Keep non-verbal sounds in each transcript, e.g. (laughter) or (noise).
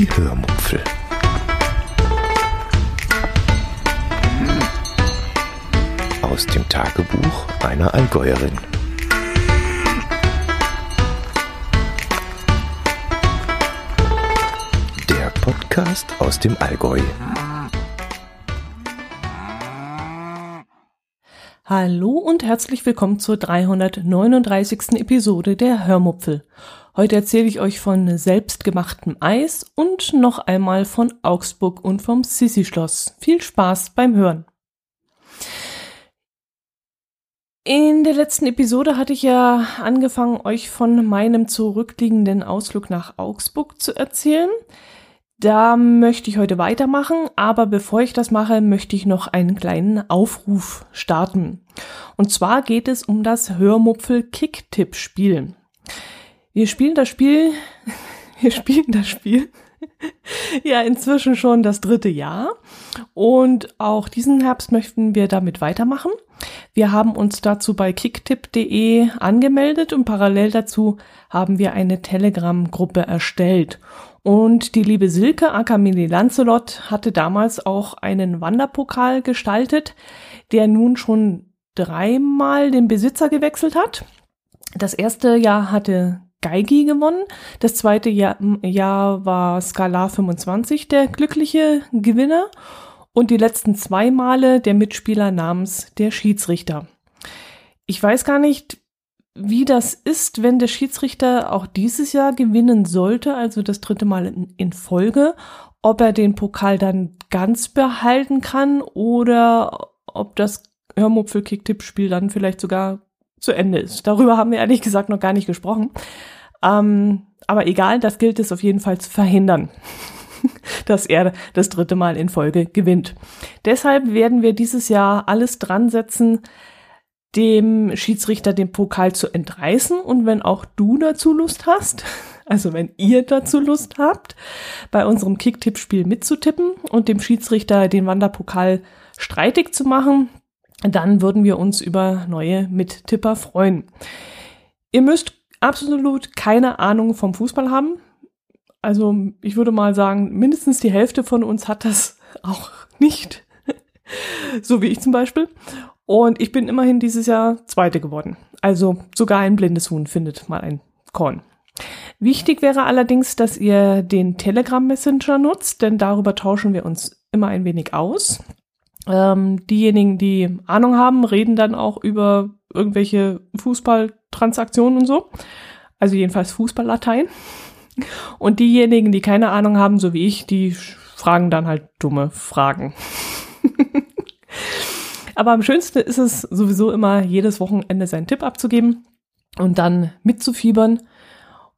Die Hörmupfel. Aus dem Tagebuch einer Allgäuerin. Der Podcast aus dem Allgäu. Hallo und herzlich willkommen zur 339. Episode der Hörmupfel. Heute erzähle ich euch von selbstgemachtem Eis und noch einmal von Augsburg und vom Sissi-Schloss. Viel Spaß beim Hören. In der letzten Episode hatte ich ja angefangen, euch von meinem zurückliegenden Ausflug nach Augsburg zu erzählen. Da möchte ich heute weitermachen, aber bevor ich das mache, möchte ich noch einen kleinen Aufruf starten. Und zwar geht es um das Hörmupfel Kicktipp-Spiel. Wir spielen das Spiel, (laughs) wir spielen das Spiel (laughs) ja inzwischen schon das dritte Jahr und auch diesen Herbst möchten wir damit weitermachen. Wir haben uns dazu bei kicktip.de angemeldet und parallel dazu haben wir eine Telegram-Gruppe erstellt. Und die liebe Silke Akamini Lancelot hatte damals auch einen Wanderpokal gestaltet, der nun schon dreimal den Besitzer gewechselt hat. Das erste Jahr hatte Geigi gewonnen. Das zweite Jahr, Jahr war Skalar 25 der glückliche Gewinner und die letzten zwei Male der Mitspieler namens der Schiedsrichter. Ich weiß gar nicht, wie das ist, wenn der Schiedsrichter auch dieses Jahr gewinnen sollte, also das dritte Mal in, in Folge, ob er den Pokal dann ganz behalten kann oder ob das Hörmupfel-Kicktipp-Spiel dann vielleicht sogar zu Ende ist. Darüber haben wir ehrlich gesagt noch gar nicht gesprochen. Ähm, aber egal, das gilt es auf jeden Fall zu verhindern, (laughs) dass er das dritte Mal in Folge gewinnt. Deshalb werden wir dieses Jahr alles dran setzen, dem Schiedsrichter den Pokal zu entreißen und wenn auch du dazu Lust hast, (laughs) also wenn ihr dazu Lust habt, bei unserem Kicktipp-Spiel mitzutippen und dem Schiedsrichter den Wanderpokal streitig zu machen, dann würden wir uns über neue Mittipper freuen. Ihr müsst absolut keine Ahnung vom Fußball haben. Also ich würde mal sagen, mindestens die Hälfte von uns hat das (laughs) auch nicht. (laughs) so wie ich zum Beispiel. Und ich bin immerhin dieses Jahr Zweite geworden. Also sogar ein blindes Huhn findet mal ein Korn. Wichtig wäre allerdings, dass ihr den Telegram Messenger nutzt, denn darüber tauschen wir uns immer ein wenig aus. Ähm, diejenigen, die Ahnung haben, reden dann auch über irgendwelche Fußballtransaktionen und so. Also jedenfalls Fußballlatein. Und diejenigen, die keine Ahnung haben, so wie ich, die fragen dann halt dumme Fragen. (laughs) Aber am schönsten ist es sowieso immer, jedes Wochenende seinen Tipp abzugeben und dann mitzufiebern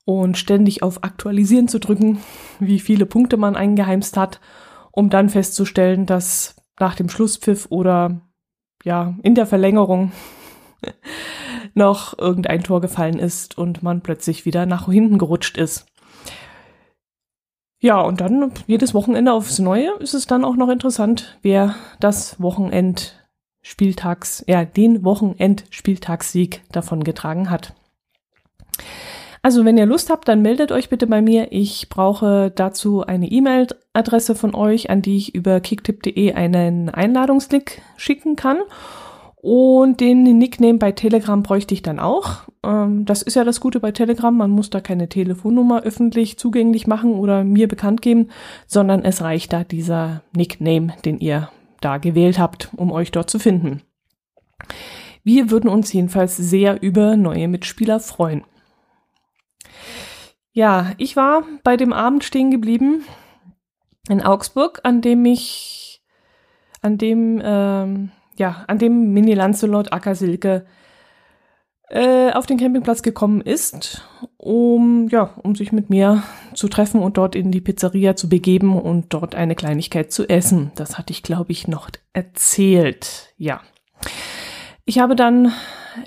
und ständig auf Aktualisieren zu drücken, wie viele Punkte man eingeheimst hat, um dann festzustellen, dass nach dem Schlusspfiff oder ja, in der Verlängerung (laughs) noch irgendein Tor gefallen ist und man plötzlich wieder nach hinten gerutscht ist. Ja, und dann jedes Wochenende aufs Neue ist es dann auch noch interessant, wer das Wochenend Spieltags, ja, den Wochenend-Spieltagssieg davon getragen hat. Also, wenn ihr Lust habt, dann meldet euch bitte bei mir. Ich brauche dazu eine E-Mail-Adresse von euch, an die ich über kicktip.de einen Einladungslink schicken kann. Und den Nickname bei Telegram bräuchte ich dann auch. Ähm, das ist ja das Gute bei Telegram. Man muss da keine Telefonnummer öffentlich zugänglich machen oder mir bekannt geben, sondern es reicht da dieser Nickname, den ihr da gewählt habt, um euch dort zu finden. Wir würden uns jedenfalls sehr über neue Mitspieler freuen. Ja, ich war bei dem Abend stehen geblieben in Augsburg, an dem ich, an dem, ähm, ja, an dem Mini Lancelot Acker Silke äh, auf den Campingplatz gekommen ist, um, ja, um sich mit mir zu treffen und dort in die Pizzeria zu begeben und dort eine Kleinigkeit zu essen. Das hatte ich, glaube ich, noch erzählt. Ja. Ich habe dann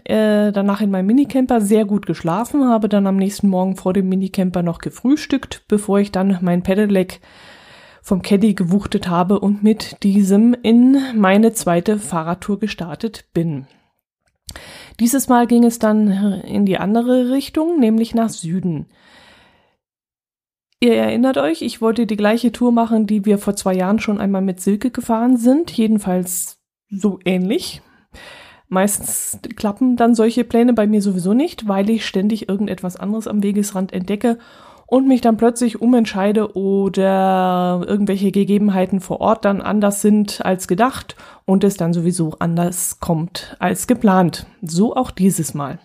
äh, danach in meinem Minicamper sehr gut geschlafen, habe dann am nächsten Morgen vor dem Minicamper noch gefrühstückt, bevor ich dann mein Pedelec vom Caddy gewuchtet habe und mit diesem in meine zweite Fahrradtour gestartet bin. Dieses Mal ging es dann in die andere Richtung, nämlich nach Süden. Ihr erinnert euch, ich wollte die gleiche Tour machen, die wir vor zwei Jahren schon einmal mit Silke gefahren sind. Jedenfalls so ähnlich. Meistens klappen dann solche Pläne bei mir sowieso nicht, weil ich ständig irgendetwas anderes am Wegesrand entdecke und mich dann plötzlich umentscheide oder irgendwelche Gegebenheiten vor Ort dann anders sind als gedacht und es dann sowieso anders kommt als geplant. So auch dieses Mal.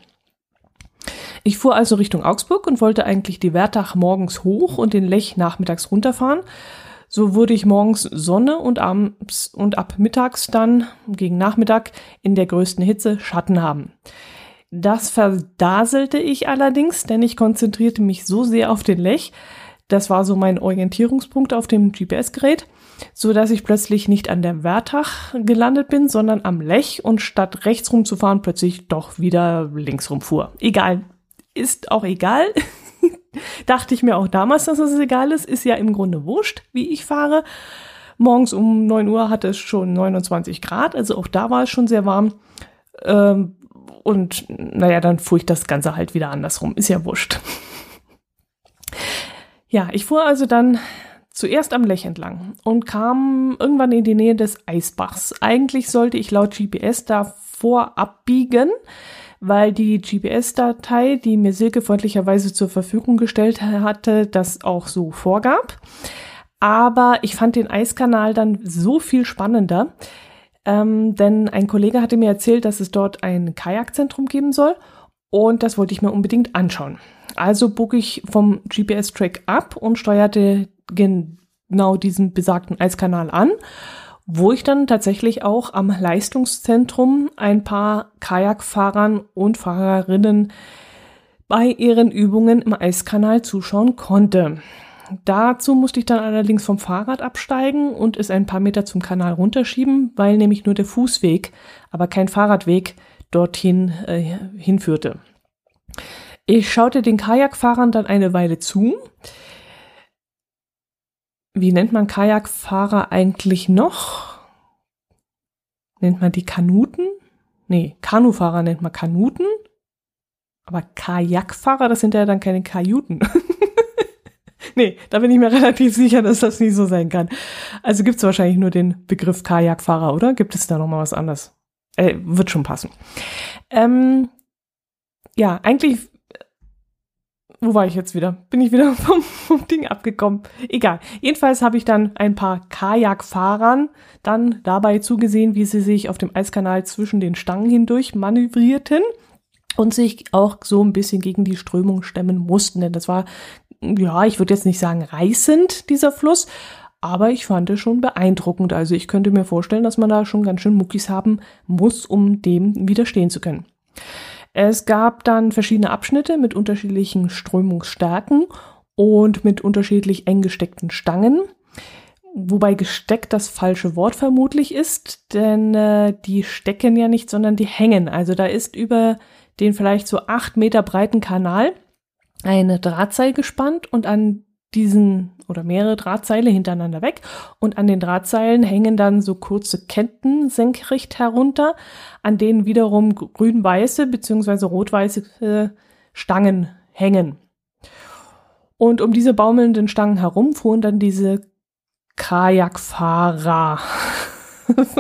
Ich fuhr also Richtung Augsburg und wollte eigentlich die Wertach morgens hoch und den Lech nachmittags runterfahren. So wurde ich morgens Sonne und abends und ab mittags dann gegen Nachmittag in der größten Hitze Schatten haben. Das verdaselte ich allerdings, denn ich konzentrierte mich so sehr auf den Lech, das war so mein Orientierungspunkt auf dem GPS-Gerät, so dass ich plötzlich nicht an der Wertach gelandet bin, sondern am Lech und statt rechts rumzufahren plötzlich doch wieder links rumfuhr. Egal, ist auch egal. (laughs) Dachte ich mir auch damals, dass es egal ist, ist ja im Grunde wurscht, wie ich fahre. Morgens um 9 Uhr hatte es schon 29 Grad, also auch da war es schon sehr warm. Ähm, und naja, dann fuhr ich das Ganze halt wieder andersrum. Ist ja wurscht. (laughs) Ja, ich fuhr also dann zuerst am Lech entlang und kam irgendwann in die Nähe des Eisbachs. Eigentlich sollte ich laut GPS davor abbiegen, weil die GPS-Datei, die mir Silke freundlicherweise zur Verfügung gestellt hatte, das auch so vorgab. Aber ich fand den Eiskanal dann so viel spannender, ähm, denn ein Kollege hatte mir erzählt, dass es dort ein Kajakzentrum geben soll und das wollte ich mir unbedingt anschauen. Also bog ich vom GPS-Track ab und steuerte genau diesen besagten Eiskanal an, wo ich dann tatsächlich auch am Leistungszentrum ein paar Kajakfahrern und Fahrerinnen bei ihren Übungen im Eiskanal zuschauen konnte. Dazu musste ich dann allerdings vom Fahrrad absteigen und es ein paar Meter zum Kanal runterschieben, weil nämlich nur der Fußweg, aber kein Fahrradweg dorthin äh, hinführte. Ich schaute den Kajakfahrern dann eine Weile zu. Wie nennt man Kajakfahrer eigentlich noch? Nennt man die Kanuten? Nee, Kanufahrer nennt man Kanuten. Aber Kajakfahrer, das sind ja dann keine Kajuten. (laughs) nee, da bin ich mir (laughs) relativ sicher, dass das nicht so sein kann. Also gibt es wahrscheinlich nur den Begriff Kajakfahrer, oder? Gibt es da nochmal was anderes? Äh, wird schon passen. Ähm, ja, eigentlich wo war ich jetzt wieder? Bin ich wieder (laughs) vom, vom Ding abgekommen? Egal. Jedenfalls habe ich dann ein paar Kajakfahrern dann dabei zugesehen, wie sie sich auf dem Eiskanal zwischen den Stangen hindurch manövrierten und sich auch so ein bisschen gegen die Strömung stemmen mussten. Denn das war ja, ich würde jetzt nicht sagen reißend, dieser Fluss, aber ich fand es schon beeindruckend. Also ich könnte mir vorstellen, dass man da schon ganz schön Muckis haben muss, um dem widerstehen zu können. Es gab dann verschiedene Abschnitte mit unterschiedlichen Strömungsstärken und mit unterschiedlich eng gesteckten Stangen. Wobei gesteckt das falsche Wort vermutlich ist, denn äh, die stecken ja nicht, sondern die hängen. Also da ist über den vielleicht so acht Meter breiten Kanal eine Drahtseil gespannt und an diesen oder mehrere Drahtseile hintereinander weg und an den Drahtseilen hängen dann so kurze Ketten senkrecht herunter, an denen wiederum grün-weiße bzw. rot-weiße äh, Stangen hängen. Und um diese baumelnden Stangen herum fuhren dann diese Kajakfahrer. (laughs)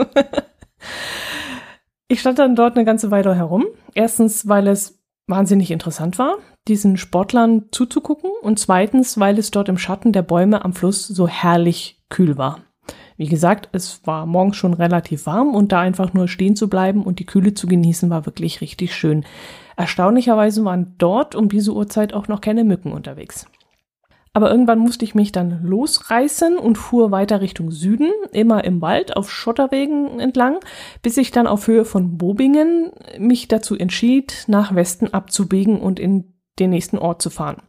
ich stand dann dort eine ganze Weile herum. Erstens, weil es wahnsinnig interessant war, diesen Sportlern zuzugucken und zweitens, weil es dort im Schatten der Bäume am Fluss so herrlich kühl war. Wie gesagt, es war morgens schon relativ warm und da einfach nur stehen zu bleiben und die Kühle zu genießen war wirklich richtig schön. Erstaunlicherweise waren dort um diese Uhrzeit auch noch keine Mücken unterwegs. Aber irgendwann musste ich mich dann losreißen und fuhr weiter Richtung Süden, immer im Wald auf Schotterwegen entlang, bis ich dann auf Höhe von Bobingen mich dazu entschied, nach Westen abzubiegen und in den nächsten Ort zu fahren.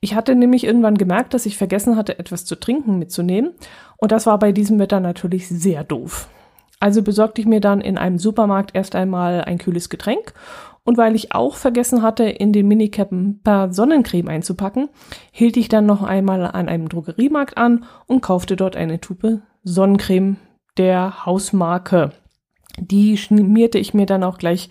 Ich hatte nämlich irgendwann gemerkt, dass ich vergessen hatte, etwas zu trinken mitzunehmen. Und das war bei diesem Wetter natürlich sehr doof. Also besorgte ich mir dann in einem Supermarkt erst einmal ein kühles Getränk und weil ich auch vergessen hatte, in den Minicap ein paar Sonnencreme einzupacken, hielt ich dann noch einmal an einem Drogeriemarkt an und kaufte dort eine Tube Sonnencreme der Hausmarke. Die schmierte ich mir dann auch gleich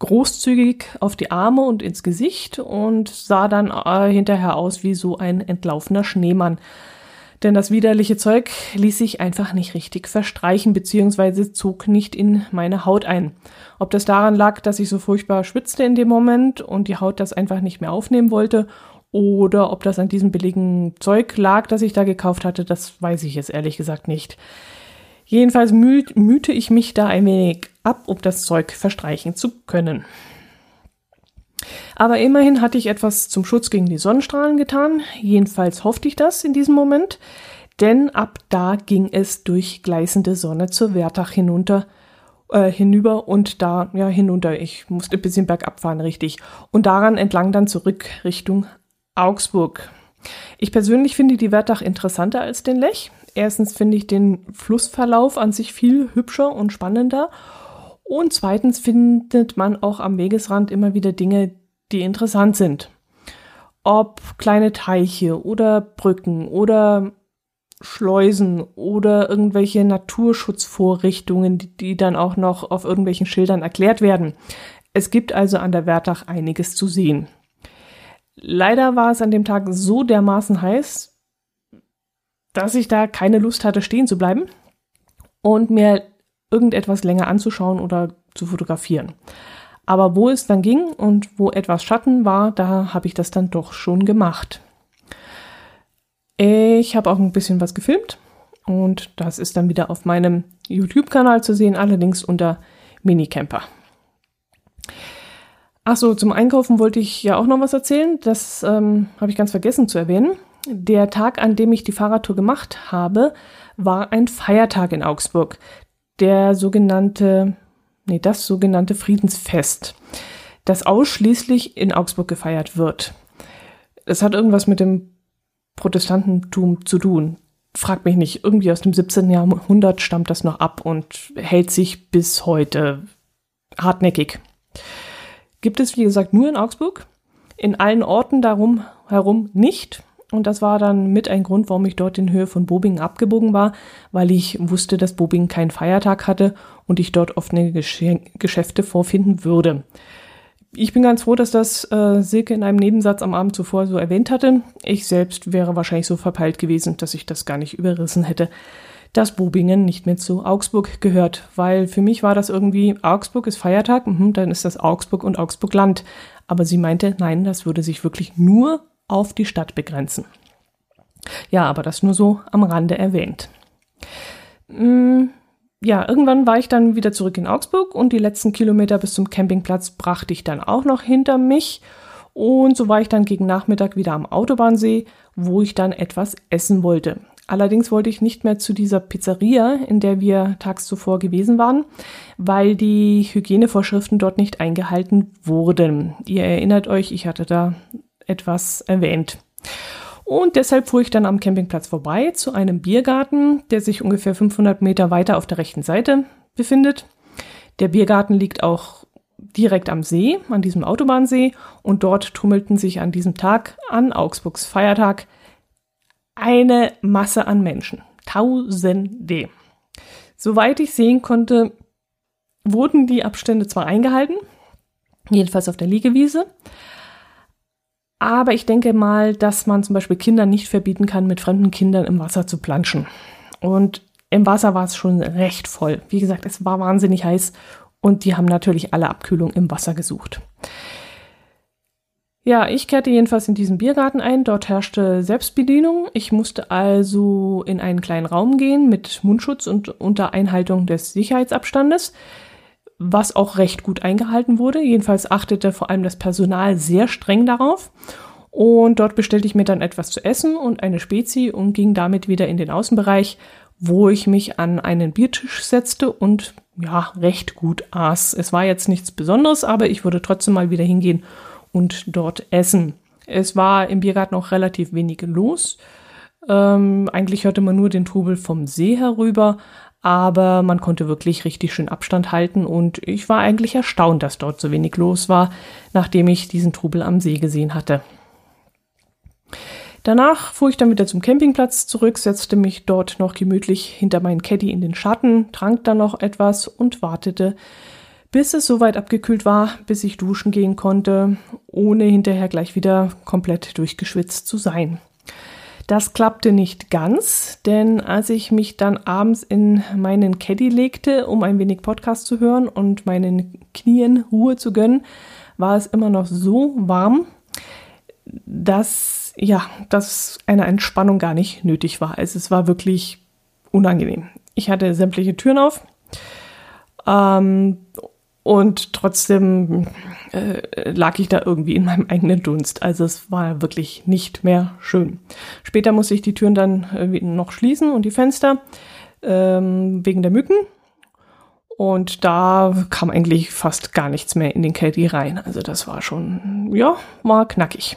großzügig auf die Arme und ins Gesicht und sah dann äh, hinterher aus wie so ein entlaufener Schneemann. Denn das widerliche Zeug ließ sich einfach nicht richtig verstreichen bzw. zog nicht in meine Haut ein. Ob das daran lag, dass ich so furchtbar schwitzte in dem Moment und die Haut das einfach nicht mehr aufnehmen wollte oder ob das an diesem billigen Zeug lag, das ich da gekauft hatte, das weiß ich jetzt ehrlich gesagt nicht. Jedenfalls müh mühte ich mich da ein wenig ab, um das Zeug verstreichen zu können. Aber immerhin hatte ich etwas zum Schutz gegen die Sonnenstrahlen getan. Jedenfalls hoffte ich das in diesem Moment, denn ab da ging es durch gleißende Sonne zur Wertach hinunter, äh, hinüber und da, ja, hinunter. Ich musste ein bisschen bergab fahren, richtig. Und daran entlang dann zurück Richtung Augsburg. Ich persönlich finde die Wertach interessanter als den Lech. Erstens finde ich den Flussverlauf an sich viel hübscher und spannender. Und zweitens findet man auch am Wegesrand immer wieder Dinge, die interessant sind. Ob kleine Teiche oder Brücken oder Schleusen oder irgendwelche Naturschutzvorrichtungen, die, die, dann auch noch auf irgendwelchen Schildern erklärt werden. Es gibt also an der Wertach einiges zu sehen. Leider war es an dem Tag so dermaßen heiß, dass ich da keine Lust hatte, stehen zu bleiben und mir irgendetwas länger anzuschauen oder zu fotografieren. Aber wo es dann ging und wo etwas Schatten war, da habe ich das dann doch schon gemacht. Ich habe auch ein bisschen was gefilmt und das ist dann wieder auf meinem YouTube-Kanal zu sehen, allerdings unter Minicamper. Achso, zum Einkaufen wollte ich ja auch noch was erzählen. Das ähm, habe ich ganz vergessen zu erwähnen. Der Tag, an dem ich die Fahrradtour gemacht habe, war ein Feiertag in Augsburg. Der sogenannte, nee, das sogenannte Friedensfest, das ausschließlich in Augsburg gefeiert wird. Es hat irgendwas mit dem Protestantentum zu tun. Frag mich nicht, irgendwie aus dem 17. Jahrhundert stammt das noch ab und hält sich bis heute hartnäckig. Gibt es, wie gesagt, nur in Augsburg, in allen Orten darum herum nicht. Und das war dann mit ein Grund, warum ich dort in Höhe von Bobingen abgebogen war, weil ich wusste, dass Bobingen keinen Feiertag hatte und ich dort offene Gesch Geschäfte vorfinden würde. Ich bin ganz froh, dass das äh, Silke in einem Nebensatz am Abend zuvor so erwähnt hatte. Ich selbst wäre wahrscheinlich so verpeilt gewesen, dass ich das gar nicht überrissen hätte, dass Bobingen nicht mehr zu Augsburg gehört, weil für mich war das irgendwie, Augsburg ist Feiertag, mh, dann ist das Augsburg und Augsburg Land. Aber sie meinte, nein, das würde sich wirklich nur auf die Stadt begrenzen. Ja, aber das nur so am Rande erwähnt. Mm, ja, irgendwann war ich dann wieder zurück in Augsburg und die letzten Kilometer bis zum Campingplatz brachte ich dann auch noch hinter mich. Und so war ich dann gegen Nachmittag wieder am Autobahnsee, wo ich dann etwas essen wollte. Allerdings wollte ich nicht mehr zu dieser Pizzeria, in der wir tags zuvor gewesen waren, weil die Hygienevorschriften dort nicht eingehalten wurden. Ihr erinnert euch, ich hatte da etwas erwähnt. Und deshalb fuhr ich dann am Campingplatz vorbei zu einem Biergarten, der sich ungefähr 500 Meter weiter auf der rechten Seite befindet. Der Biergarten liegt auch direkt am See, an diesem Autobahnsee, und dort tummelten sich an diesem Tag, an Augsburgs Feiertag, eine Masse an Menschen. Tausende. Soweit ich sehen konnte, wurden die Abstände zwar eingehalten, jedenfalls auf der Liegewiese, aber ich denke mal, dass man zum Beispiel Kindern nicht verbieten kann, mit fremden Kindern im Wasser zu planschen. Und im Wasser war es schon recht voll. Wie gesagt, es war wahnsinnig heiß und die haben natürlich alle Abkühlung im Wasser gesucht. Ja, ich kehrte jedenfalls in diesen Biergarten ein. Dort herrschte Selbstbedienung. Ich musste also in einen kleinen Raum gehen mit Mundschutz und unter Einhaltung des Sicherheitsabstandes was auch recht gut eingehalten wurde. Jedenfalls achtete vor allem das Personal sehr streng darauf. Und dort bestellte ich mir dann etwas zu essen und eine Spezi und ging damit wieder in den Außenbereich, wo ich mich an einen Biertisch setzte und ja, recht gut aß. Es war jetzt nichts Besonderes, aber ich würde trotzdem mal wieder hingehen und dort essen. Es war im Biergarten auch relativ wenig los. Ähm, eigentlich hörte man nur den Trubel vom See herüber, aber man konnte wirklich richtig schön Abstand halten und ich war eigentlich erstaunt, dass dort so wenig los war, nachdem ich diesen Trubel am See gesehen hatte. Danach fuhr ich dann wieder zum Campingplatz zurück, setzte mich dort noch gemütlich hinter meinen Caddy in den Schatten, trank dann noch etwas und wartete, bis es soweit abgekühlt war, bis ich duschen gehen konnte, ohne hinterher gleich wieder komplett durchgeschwitzt zu sein. Das klappte nicht ganz, denn als ich mich dann abends in meinen Caddy legte, um ein wenig Podcast zu hören und meinen Knien Ruhe zu gönnen, war es immer noch so warm, dass ja, dass eine Entspannung gar nicht nötig war. Also es war wirklich unangenehm. Ich hatte sämtliche Türen auf ähm, und trotzdem äh, lag ich da irgendwie in meinem eigenen Dunst. Also es war wirklich nicht mehr schön. Später musste ich die Türen dann äh, noch schließen und die Fenster ähm, wegen der Mücken. Und da kam eigentlich fast gar nichts mehr in den Caddy rein. Also das war schon, ja, war knackig.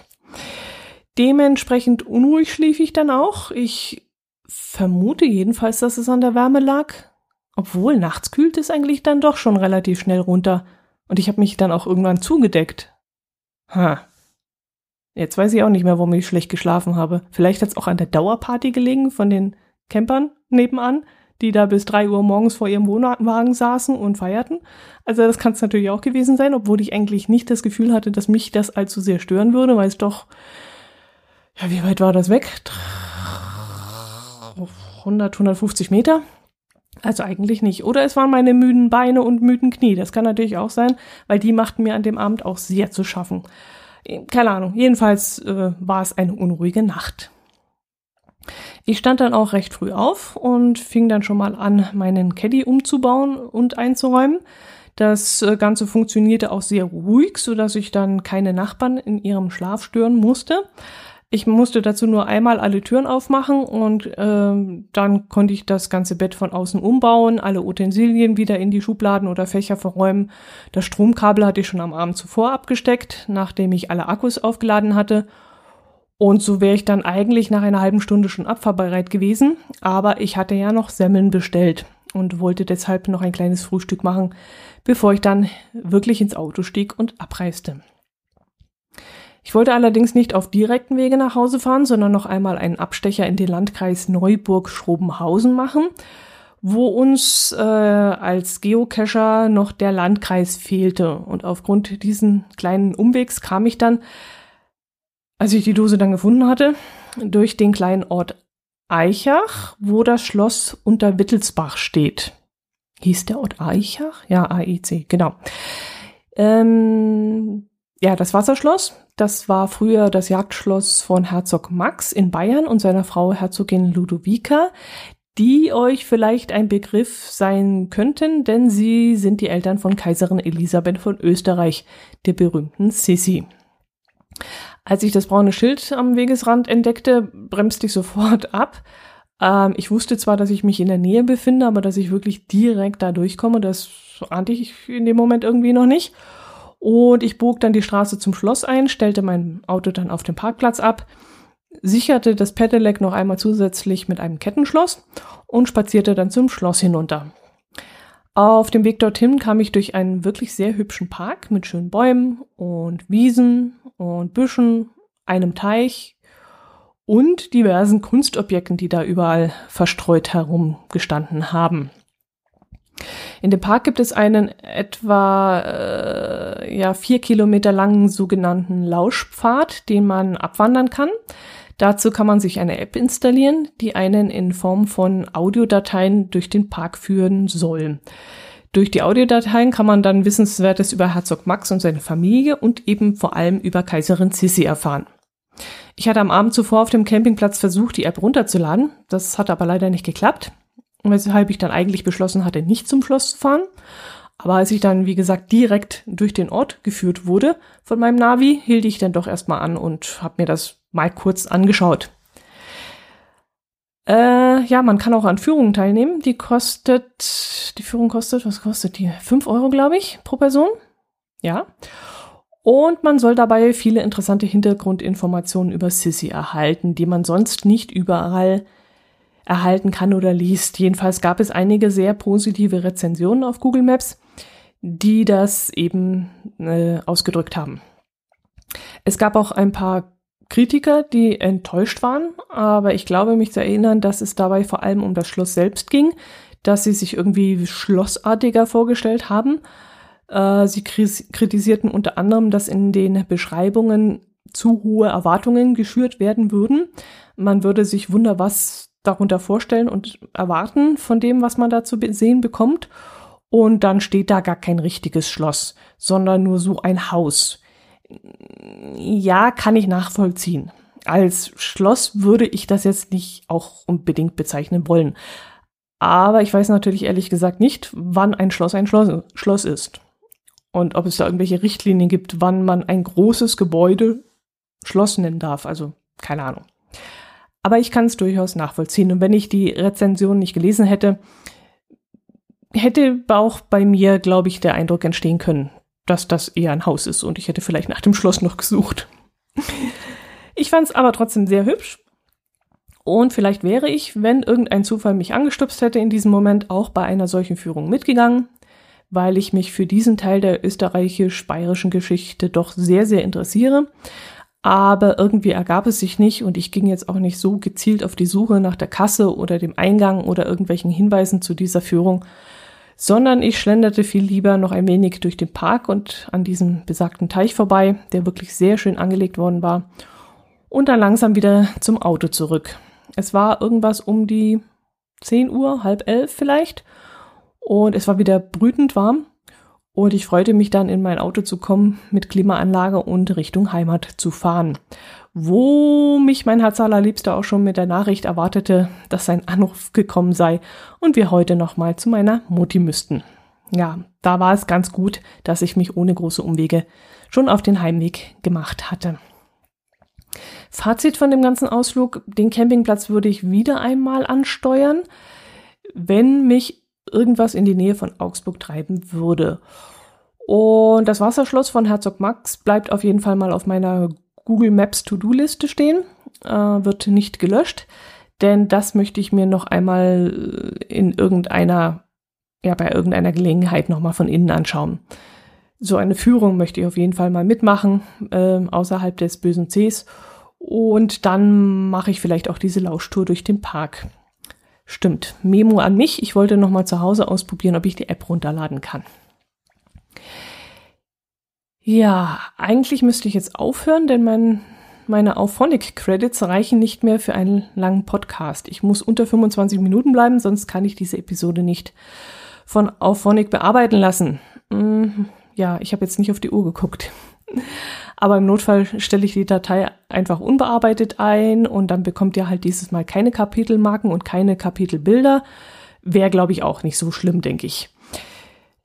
Dementsprechend unruhig schlief ich dann auch. Ich vermute jedenfalls, dass es an der Wärme lag. Obwohl, nachts kühlt es eigentlich dann doch schon relativ schnell runter. Und ich habe mich dann auch irgendwann zugedeckt. Ha. Jetzt weiß ich auch nicht mehr, warum ich schlecht geschlafen habe. Vielleicht hat es auch an der Dauerparty gelegen von den Campern nebenan, die da bis drei Uhr morgens vor ihrem Wohnwagen saßen und feierten. Also das kann es natürlich auch gewesen sein, obwohl ich eigentlich nicht das Gefühl hatte, dass mich das allzu sehr stören würde, weil es doch, ja, wie weit war das weg? 100, 150 Meter. Also eigentlich nicht. Oder es waren meine müden Beine und müden Knie. Das kann natürlich auch sein, weil die machten mir an dem Abend auch sehr zu schaffen. Keine Ahnung. Jedenfalls äh, war es eine unruhige Nacht. Ich stand dann auch recht früh auf und fing dann schon mal an, meinen Caddy umzubauen und einzuräumen. Das äh, Ganze funktionierte auch sehr ruhig, so dass ich dann keine Nachbarn in ihrem Schlaf stören musste. Ich musste dazu nur einmal alle Türen aufmachen und ähm, dann konnte ich das ganze Bett von außen umbauen, alle Utensilien wieder in die Schubladen oder Fächer verräumen. Das Stromkabel hatte ich schon am Abend zuvor abgesteckt, nachdem ich alle Akkus aufgeladen hatte. Und so wäre ich dann eigentlich nach einer halben Stunde schon abfahrbereit gewesen. Aber ich hatte ja noch Semmeln bestellt und wollte deshalb noch ein kleines Frühstück machen, bevor ich dann wirklich ins Auto stieg und abreiste. Ich wollte allerdings nicht auf direkten Wege nach Hause fahren, sondern noch einmal einen Abstecher in den Landkreis Neuburg-Schrobenhausen machen, wo uns äh, als Geocacher noch der Landkreis fehlte. Und aufgrund diesen kleinen Umwegs kam ich dann, als ich die Dose dann gefunden hatte, durch den kleinen Ort Eichach, wo das Schloss unter Wittelsbach steht. Hieß der Ort Eichach? Ja, AIC, genau. Ähm, ja, das Wasserschloss, das war früher das Jagdschloss von Herzog Max in Bayern und seiner Frau Herzogin Ludovica, die euch vielleicht ein Begriff sein könnten, denn sie sind die Eltern von Kaiserin Elisabeth von Österreich, der berühmten Sissi. Als ich das braune Schild am Wegesrand entdeckte, bremste ich sofort ab. Ähm, ich wusste zwar, dass ich mich in der Nähe befinde, aber dass ich wirklich direkt da durchkomme, das ahnte ich in dem Moment irgendwie noch nicht. Und ich bog dann die Straße zum Schloss ein, stellte mein Auto dann auf dem Parkplatz ab, sicherte das Pedelec noch einmal zusätzlich mit einem Kettenschloss und spazierte dann zum Schloss hinunter. Auf dem Weg dorthin kam ich durch einen wirklich sehr hübschen Park mit schönen Bäumen und Wiesen und Büschen, einem Teich und diversen Kunstobjekten, die da überall verstreut herumgestanden haben. In dem Park gibt es einen etwa äh, ja, vier Kilometer langen sogenannten Lauschpfad, den man abwandern kann. Dazu kann man sich eine App installieren, die einen in Form von Audiodateien durch den Park führen soll. Durch die Audiodateien kann man dann Wissenswertes über Herzog Max und seine Familie und eben vor allem über Kaiserin Sissi erfahren. Ich hatte am Abend zuvor auf dem Campingplatz versucht, die App runterzuladen. Das hat aber leider nicht geklappt weshalb ich dann eigentlich beschlossen hatte, nicht zum Schloss zu fahren. Aber als ich dann, wie gesagt, direkt durch den Ort geführt wurde von meinem Navi, hielt ich dann doch erstmal an und habe mir das mal kurz angeschaut. Äh, ja, man kann auch an Führungen teilnehmen. Die kostet, die Führung kostet, was kostet die? Fünf Euro, glaube ich, pro Person. Ja. Und man soll dabei viele interessante Hintergrundinformationen über Sissy erhalten, die man sonst nicht überall erhalten kann oder liest. Jedenfalls gab es einige sehr positive Rezensionen auf Google Maps, die das eben äh, ausgedrückt haben. Es gab auch ein paar Kritiker, die enttäuscht waren, aber ich glaube mich zu erinnern, dass es dabei vor allem um das Schloss selbst ging, dass sie sich irgendwie schlossartiger vorgestellt haben. Äh, sie kritisierten unter anderem, dass in den Beschreibungen zu hohe Erwartungen geschürt werden würden. Man würde sich wunder was darunter vorstellen und erwarten von dem, was man da zu sehen bekommt. Und dann steht da gar kein richtiges Schloss, sondern nur so ein Haus. Ja, kann ich nachvollziehen. Als Schloss würde ich das jetzt nicht auch unbedingt bezeichnen wollen. Aber ich weiß natürlich ehrlich gesagt nicht, wann ein Schloss ein Schloss, Schloss ist. Und ob es da irgendwelche Richtlinien gibt, wann man ein großes Gebäude Schloss nennen darf. Also keine Ahnung. Aber ich kann es durchaus nachvollziehen. Und wenn ich die Rezension nicht gelesen hätte, hätte auch bei mir, glaube ich, der Eindruck entstehen können, dass das eher ein Haus ist und ich hätte vielleicht nach dem Schloss noch gesucht. Ich fand es aber trotzdem sehr hübsch. Und vielleicht wäre ich, wenn irgendein Zufall mich angestupst hätte, in diesem Moment auch bei einer solchen Führung mitgegangen, weil ich mich für diesen Teil der österreichisch-bayerischen Geschichte doch sehr, sehr interessiere aber irgendwie ergab es sich nicht und ich ging jetzt auch nicht so gezielt auf die Suche nach der Kasse oder dem Eingang oder irgendwelchen Hinweisen zu dieser Führung, sondern ich schlenderte viel lieber noch ein wenig durch den Park und an diesem besagten Teich vorbei, der wirklich sehr schön angelegt worden war, und dann langsam wieder zum Auto zurück. Es war irgendwas um die 10 Uhr, halb elf vielleicht, und es war wieder brütend warm und ich freute mich dann, in mein Auto zu kommen, mit Klimaanlage und Richtung Heimat zu fahren. Wo mich mein Herz allerliebster auch schon mit der Nachricht erwartete, dass sein Anruf gekommen sei und wir heute nochmal zu meiner Mutti müssten. Ja, da war es ganz gut, dass ich mich ohne große Umwege schon auf den Heimweg gemacht hatte. Fazit von dem ganzen Ausflug, den Campingplatz würde ich wieder einmal ansteuern, wenn mich irgendwas in die Nähe von Augsburg treiben würde. Und das Wasserschloss von Herzog Max bleibt auf jeden Fall mal auf meiner Google Maps To-Do-Liste stehen, äh, wird nicht gelöscht, denn das möchte ich mir noch einmal in irgendeiner, ja, bei irgendeiner Gelegenheit nochmal von innen anschauen. So eine Führung möchte ich auf jeden Fall mal mitmachen, äh, außerhalb des bösen Cs. Und dann mache ich vielleicht auch diese Lauschtour durch den Park. Stimmt. Memo an mich. Ich wollte noch mal zu Hause ausprobieren, ob ich die App runterladen kann. Ja, eigentlich müsste ich jetzt aufhören, denn mein, meine Auphonic Credits reichen nicht mehr für einen langen Podcast. Ich muss unter 25 Minuten bleiben, sonst kann ich diese Episode nicht von Auphonic bearbeiten lassen. Hm, ja, ich habe jetzt nicht auf die Uhr geguckt. Aber im Notfall stelle ich die Datei einfach unbearbeitet ein und dann bekommt ihr halt dieses Mal keine Kapitelmarken und keine Kapitelbilder. Wäre, glaube ich, auch nicht so schlimm, denke ich.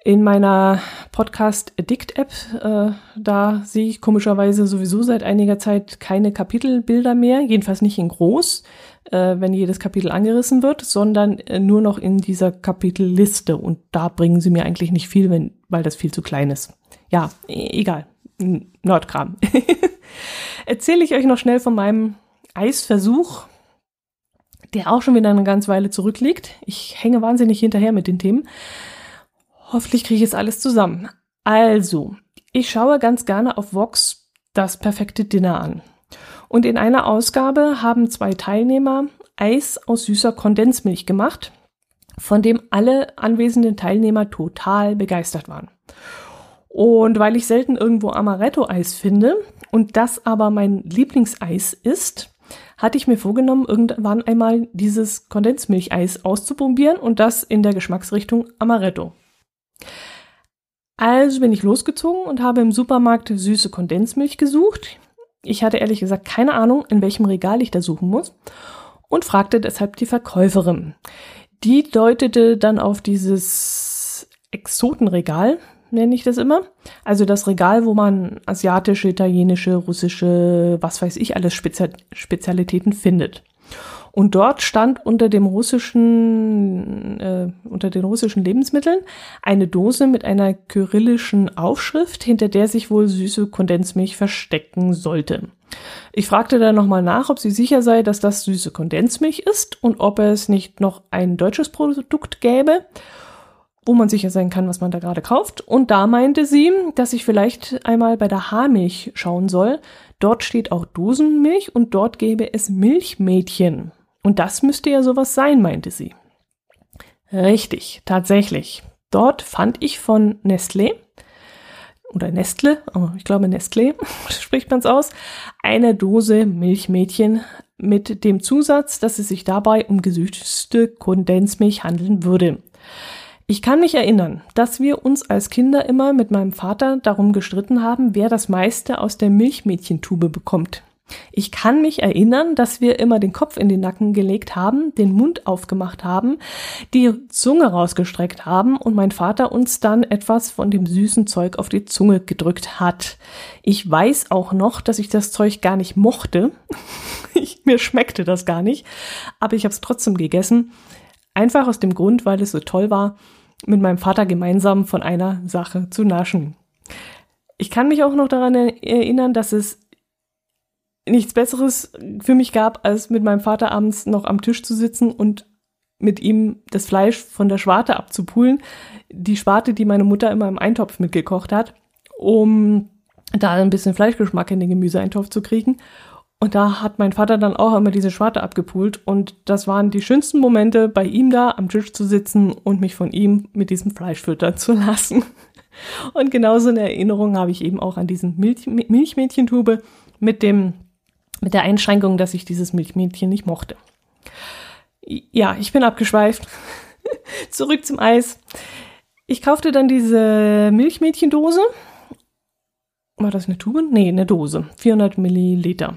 In meiner Podcast Addict App, äh, da sehe ich komischerweise sowieso seit einiger Zeit keine Kapitelbilder mehr, jedenfalls nicht in groß, äh, wenn jedes Kapitel angerissen wird, sondern äh, nur noch in dieser Kapitelliste und da bringen sie mir eigentlich nicht viel, wenn, weil das viel zu klein ist. Ja, e egal. Nordkram. (laughs) Erzähle ich euch noch schnell von meinem Eisversuch, der auch schon wieder eine ganze Weile zurückliegt. Ich hänge wahnsinnig hinterher mit den Themen. Hoffentlich kriege ich es alles zusammen. Also, ich schaue ganz gerne auf Vox das perfekte Dinner an. Und in einer Ausgabe haben zwei Teilnehmer Eis aus süßer Kondensmilch gemacht, von dem alle anwesenden Teilnehmer total begeistert waren. Und weil ich selten irgendwo Amaretto-Eis finde und das aber mein Lieblingseis ist, hatte ich mir vorgenommen, irgendwann einmal dieses Kondensmilcheis auszuprobieren und das in der Geschmacksrichtung Amaretto. Also bin ich losgezogen und habe im Supermarkt süße Kondensmilch gesucht. Ich hatte ehrlich gesagt keine Ahnung, in welchem Regal ich da suchen muss und fragte deshalb die Verkäuferin. Die deutete dann auf dieses Exotenregal, nenne ich das immer. Also das Regal, wo man asiatische, italienische, russische, was weiß ich, alles Spezial Spezialitäten findet. Und dort stand unter dem russischen, äh, unter den russischen Lebensmitteln eine Dose mit einer kyrillischen Aufschrift, hinter der sich wohl süße Kondensmilch verstecken sollte. Ich fragte dann nochmal nach, ob sie sicher sei, dass das süße Kondensmilch ist und ob es nicht noch ein deutsches Produkt gäbe wo man sicher sein kann, was man da gerade kauft. Und da meinte sie, dass ich vielleicht einmal bei der Haarmilch schauen soll. Dort steht auch Dosenmilch und dort gäbe es Milchmädchen. Und das müsste ja sowas sein, meinte sie. Richtig, tatsächlich. Dort fand ich von Nestlé oder Nestle, aber ich glaube Nestle (laughs) spricht man es aus, eine Dose Milchmädchen mit dem Zusatz, dass es sich dabei um gesüßte Kondensmilch handeln würde. Ich kann mich erinnern, dass wir uns als Kinder immer mit meinem Vater darum gestritten haben, wer das meiste aus der Milchmädchentube bekommt. Ich kann mich erinnern, dass wir immer den Kopf in den Nacken gelegt haben, den Mund aufgemacht haben, die Zunge rausgestreckt haben und mein Vater uns dann etwas von dem süßen Zeug auf die Zunge gedrückt hat. Ich weiß auch noch, dass ich das Zeug gar nicht mochte. (laughs) ich, mir schmeckte das gar nicht, aber ich habe es trotzdem gegessen. Einfach aus dem Grund, weil es so toll war mit meinem Vater gemeinsam von einer Sache zu naschen. Ich kann mich auch noch daran erinnern, dass es nichts Besseres für mich gab, als mit meinem Vater abends noch am Tisch zu sitzen und mit ihm das Fleisch von der Schwarte abzupulen. Die Schwarte, die meine Mutter immer im Eintopf mitgekocht hat, um da ein bisschen Fleischgeschmack in den Gemüseeintopf zu kriegen. Und da hat mein Vater dann auch immer diese Schwarte abgepult. Und das waren die schönsten Momente, bei ihm da am Tisch zu sitzen und mich von ihm mit diesem Fleisch füttern zu lassen. (laughs) Und genauso eine Erinnerung habe ich eben auch an diesen Milch Milchmädchentube mit dem, mit der Einschränkung, dass ich dieses Milchmädchen nicht mochte. Ja, ich bin abgeschweift. (laughs) Zurück zum Eis. Ich kaufte dann diese Milchmädchendose war das eine Tube? Nee, eine Dose. 400 Milliliter.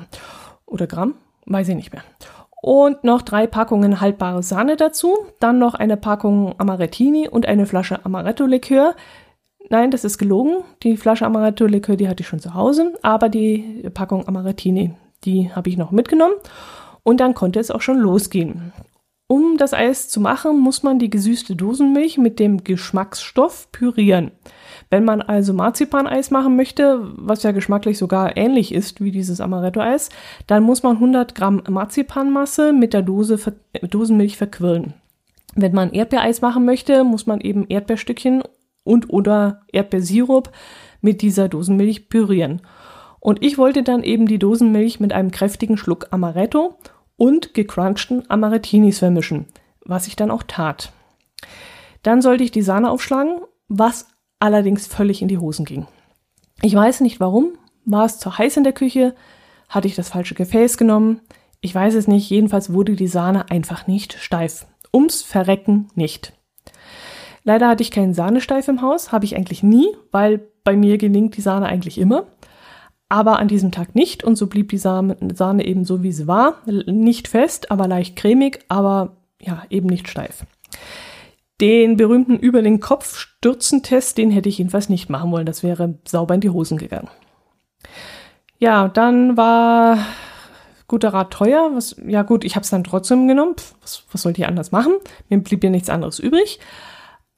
Oder Gramm? Weiß ich nicht mehr. Und noch drei Packungen haltbare Sahne dazu. Dann noch eine Packung Amarettini und eine Flasche Amaretto-Likör. Nein, das ist gelogen. Die Flasche Amaretto-Likör, die hatte ich schon zu Hause. Aber die Packung Amarettini, die habe ich noch mitgenommen. Und dann konnte es auch schon losgehen. Um das Eis zu machen, muss man die gesüßte Dosenmilch mit dem Geschmacksstoff pürieren. Wenn man also Marzipaneis machen möchte, was ja geschmacklich sogar ähnlich ist wie dieses Amaretto-Eis, dann muss man 100 Gramm Marzipanmasse mit der Dose, Dosenmilch verquirlen. Wenn man Erdbeereis machen möchte, muss man eben Erdbeerstückchen und oder Erdbeersirup mit dieser Dosenmilch pürieren. Und ich wollte dann eben die Dosenmilch mit einem kräftigen Schluck Amaretto und gecrunchten Amarettinis vermischen, was ich dann auch tat. Dann sollte ich die Sahne aufschlagen, was allerdings völlig in die Hosen ging. Ich weiß nicht warum, war es zu heiß in der Küche, hatte ich das falsche Gefäß genommen, ich weiß es nicht, jedenfalls wurde die Sahne einfach nicht steif. Ums Verrecken nicht. Leider hatte ich keinen Sahnesteif im Haus, habe ich eigentlich nie, weil bei mir gelingt die Sahne eigentlich immer. Aber an diesem Tag nicht und so blieb die Sahne eben so, wie sie war. Nicht fest, aber leicht cremig, aber ja, eben nicht steif. Den berühmten über den Kopf stürzen Test, den hätte ich jedenfalls nicht machen wollen. Das wäre sauber in die Hosen gegangen. Ja, dann war guter Rat teuer. Was, ja gut, ich habe es dann trotzdem genommen. Was, was sollte ich anders machen? Mir blieb ja nichts anderes übrig.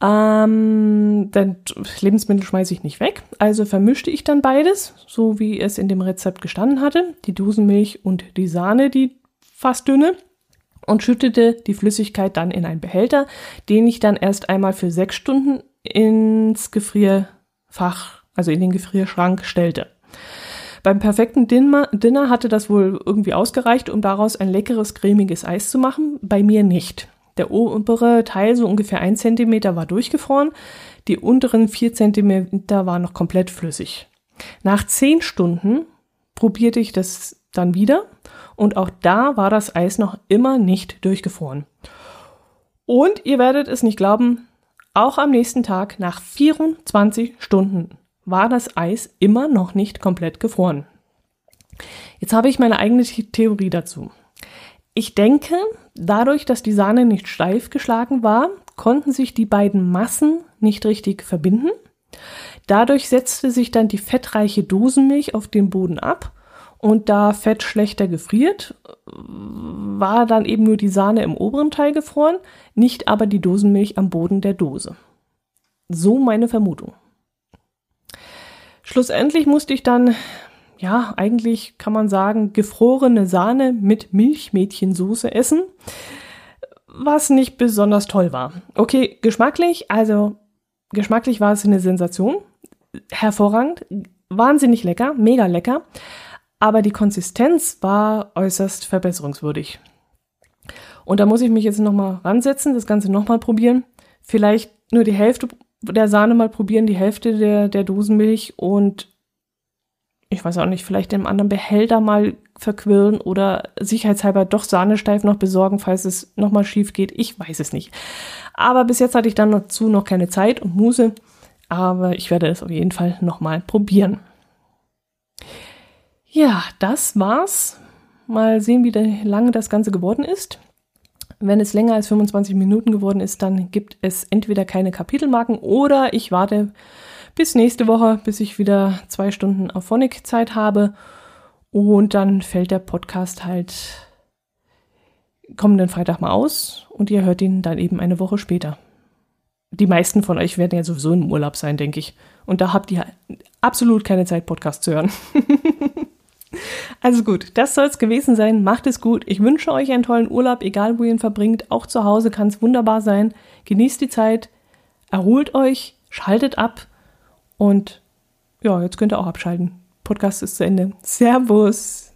Ähm, denn Lebensmittel schmeiße ich nicht weg. Also vermischte ich dann beides, so wie es in dem Rezept gestanden hatte. Die Dosenmilch und die Sahne, die fast dünne und schüttete die Flüssigkeit dann in einen Behälter, den ich dann erst einmal für sechs Stunden ins Gefrierfach, also in den Gefrierschrank stellte. Beim perfekten Dinner hatte das wohl irgendwie ausgereicht, um daraus ein leckeres, cremiges Eis zu machen. Bei mir nicht. Der obere Teil, so ungefähr ein Zentimeter, war durchgefroren. Die unteren vier Zentimeter waren noch komplett flüssig. Nach zehn Stunden probierte ich das dann wieder und auch da war das Eis noch immer nicht durchgefroren. Und ihr werdet es nicht glauben, auch am nächsten Tag nach 24 Stunden war das Eis immer noch nicht komplett gefroren. Jetzt habe ich meine eigene Theorie dazu. Ich denke, dadurch, dass die Sahne nicht steif geschlagen war, konnten sich die beiden Massen nicht richtig verbinden. Dadurch setzte sich dann die fettreiche Dosenmilch auf den Boden ab und da Fett schlechter gefriert, war dann eben nur die Sahne im oberen Teil gefroren, nicht aber die Dosenmilch am Boden der Dose. So meine Vermutung. Schlussendlich musste ich dann, ja, eigentlich kann man sagen, gefrorene Sahne mit Milchmädchensoße essen, was nicht besonders toll war. Okay, geschmacklich, also geschmacklich war es eine Sensation, hervorragend, wahnsinnig lecker, mega lecker aber die Konsistenz war äußerst verbesserungswürdig. Und da muss ich mich jetzt nochmal ransetzen, das Ganze nochmal probieren. Vielleicht nur die Hälfte der Sahne mal probieren, die Hälfte der, der Dosenmilch und ich weiß auch nicht, vielleicht im anderen Behälter mal verquirlen oder sicherheitshalber doch Sahnesteif noch besorgen, falls es nochmal schief geht. Ich weiß es nicht. Aber bis jetzt hatte ich dann dazu noch keine Zeit und Muße. Aber ich werde es auf jeden Fall nochmal probieren. Ja, das war's. Mal sehen, wie lange das Ganze geworden ist. Wenn es länger als 25 Minuten geworden ist, dann gibt es entweder keine Kapitelmarken oder ich warte bis nächste Woche, bis ich wieder zwei Stunden auf Phonic-Zeit habe. Und dann fällt der Podcast halt kommenden Freitag mal aus und ihr hört ihn dann eben eine Woche später. Die meisten von euch werden ja sowieso im Urlaub sein, denke ich. Und da habt ihr absolut keine Zeit, Podcast zu hören. (laughs) Also gut, das soll es gewesen sein. Macht es gut. Ich wünsche euch einen tollen Urlaub, egal wo ihr ihn verbringt. Auch zu Hause kann es wunderbar sein. Genießt die Zeit, erholt euch, schaltet ab und ja, jetzt könnt ihr auch abschalten. Podcast ist zu Ende. Servus.